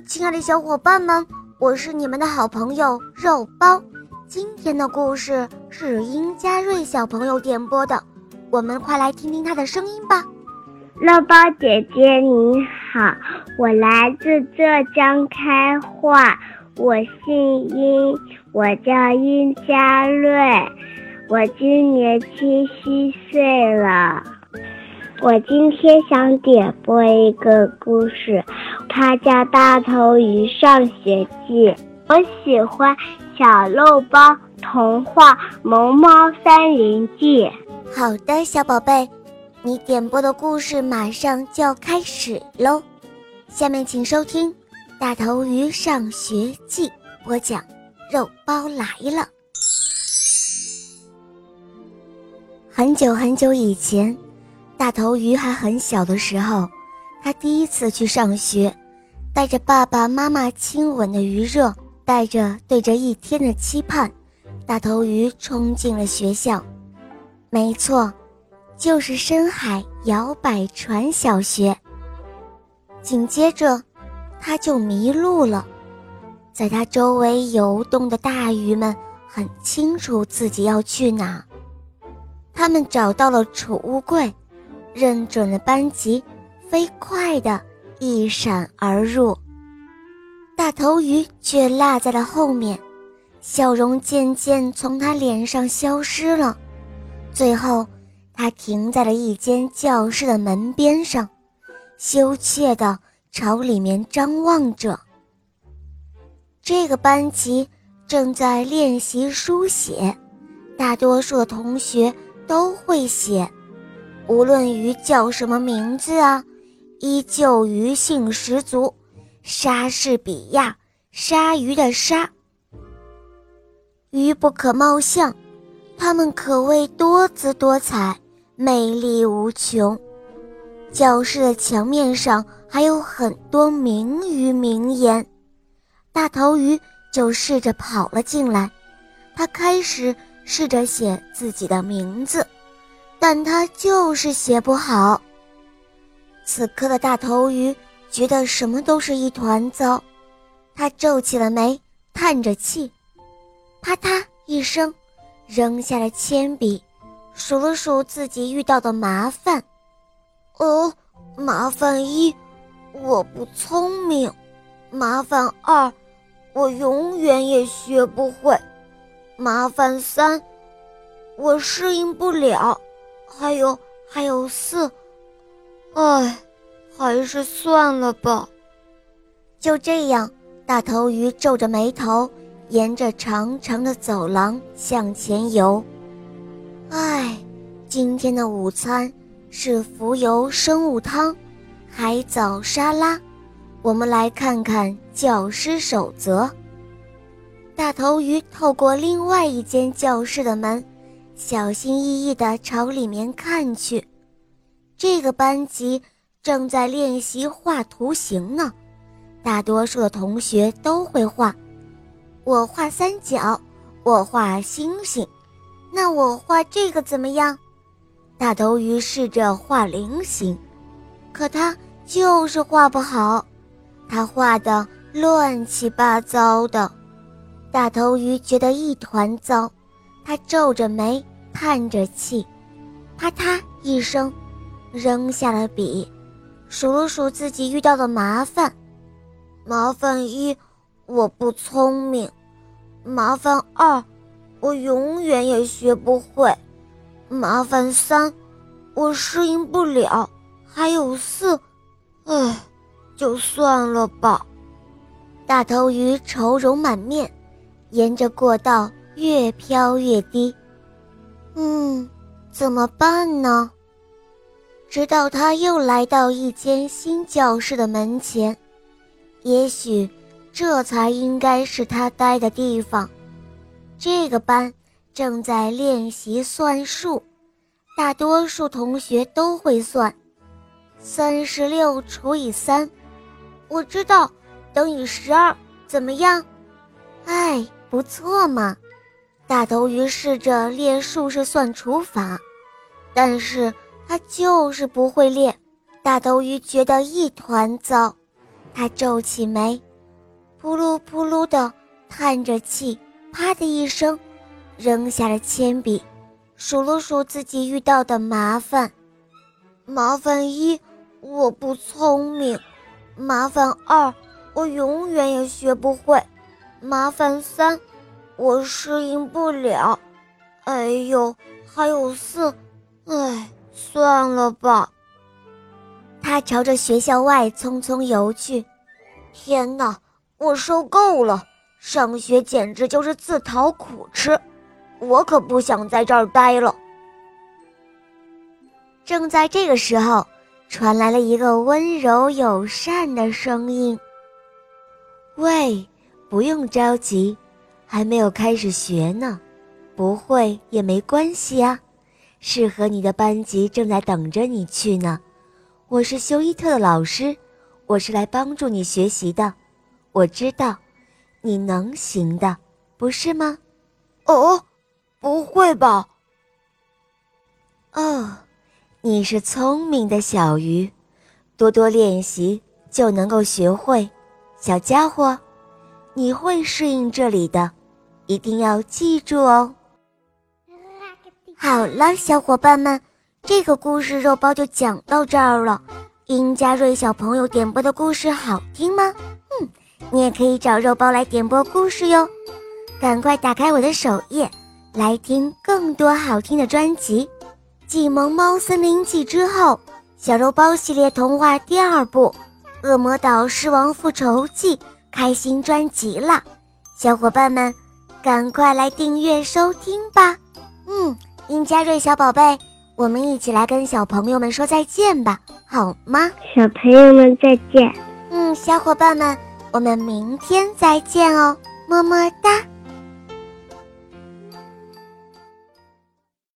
亲爱的小伙伴们，我是你们的好朋友肉包。今天的故事是殷佳瑞小朋友点播的，我们快来听听他的声音吧。肉包姐姐你好，我来自浙江开化，我姓殷，我叫殷佳瑞，我今年七虚岁了。我今天想点播一个故事，它叫《大头鱼上学记》。我喜欢小肉包童话《萌猫森林记》。好的，小宝贝，你点播的故事马上就要开始喽。下面请收听《大头鱼上学记》，播讲肉包来了。很久很久以前。大头鱼还很小的时候，他第一次去上学，带着爸爸妈妈亲吻的余热，带着对着一天的期盼，大头鱼冲进了学校。没错，就是深海摇摆船小学。紧接着，他就迷路了。在他周围游动的大鱼们很清楚自己要去哪，他们找到了储物柜。认准了班级，飞快地一闪而入。大头鱼却落在了后面，笑容渐渐从他脸上消失了。最后，他停在了一间教室的门边上，羞怯地朝里面张望着。这个班级正在练习书写，大多数的同学都会写。无论鱼叫什么名字啊，依旧鱼性十足。莎士比亚，鲨鱼的鲨。鱼不可貌相，它们可谓多姿多彩，魅力无穷。教室的墙面上还有很多名鱼名言。大头鱼就试着跑了进来，他开始试着写自己的名字。但他就是写不好。此刻的大头鱼觉得什么都是一团糟，他皱起了眉，叹着气，啪嗒一声，扔下了铅笔，数了数自己遇到的麻烦。哦，麻烦一，我不聪明；麻烦二，我永远也学不会；麻烦三，我适应不了。还有还有四，唉，还是算了吧。就这样，大头鱼皱着眉头，沿着长长的走廊向前游。唉，今天的午餐是浮游生物汤、海藻沙拉。我们来看看教师守则。大头鱼透过另外一间教室的门。小心翼翼地朝里面看去，这个班级正在练习画图形呢。大多数的同学都会画，我画三角，我画星星，那我画这个怎么样？大头鱼试着画菱形，可他就是画不好，他画的乱七八糟的。大头鱼觉得一团糟，他皱着眉。叹着气，啪嗒一声，扔下了笔，数了数自己遇到的麻烦。麻烦一，我不聪明；麻烦二，我永远也学不会；麻烦三，我适应不了；还有四，唉，就算了吧。大头鱼愁容满面，沿着过道越飘越低。嗯，怎么办呢？直到他又来到一间新教室的门前，也许这才应该是他待的地方。这个班正在练习算术，大多数同学都会算。三十六除以三，我知道，等于十二，怎么样？哎，不错嘛。大头鱼试着练竖式算除法，但是他就是不会练。大头鱼觉得一团糟，他皱起眉，扑噜扑噜地叹着气，啪的一声，扔下了铅笔，数了数自己遇到的麻烦。麻烦一，我不聪明；麻烦二，我永远也学不会；麻烦三，我适应不了。哎呦，还有四，哎，算了吧。他朝着学校外匆匆游去。天哪，我受够了！上学简直就是自讨苦吃，我可不想在这儿待了。正在这个时候，传来了一个温柔友善的声音：“喂，不用着急，还没有开始学呢，不会也没关系啊。适合你的班级正在等着你去呢。我是休伊特的老师，我是来帮助你学习的。我知道，你能行的，不是吗？哦，不会吧？哦。”你是聪明的小鱼，多多练习就能够学会。小家伙，你会适应这里的，一定要记住哦。好了，小伙伴们，这个故事肉包就讲到这儿了。殷佳瑞小朋友点播的故事好听吗？嗯，你也可以找肉包来点播故事哟。赶快打开我的首页，来听更多好听的专辑。《继《萌猫森林记》之后，《小肉包系列童话》第二部《恶魔岛狮王复仇记》开新专辑了，小伙伴们，赶快来订阅收听吧！嗯，殷佳瑞小宝贝，我们一起来跟小朋友们说再见吧，好吗？小朋友们再见。嗯，小伙伴们，我们明天再见哦，么么哒。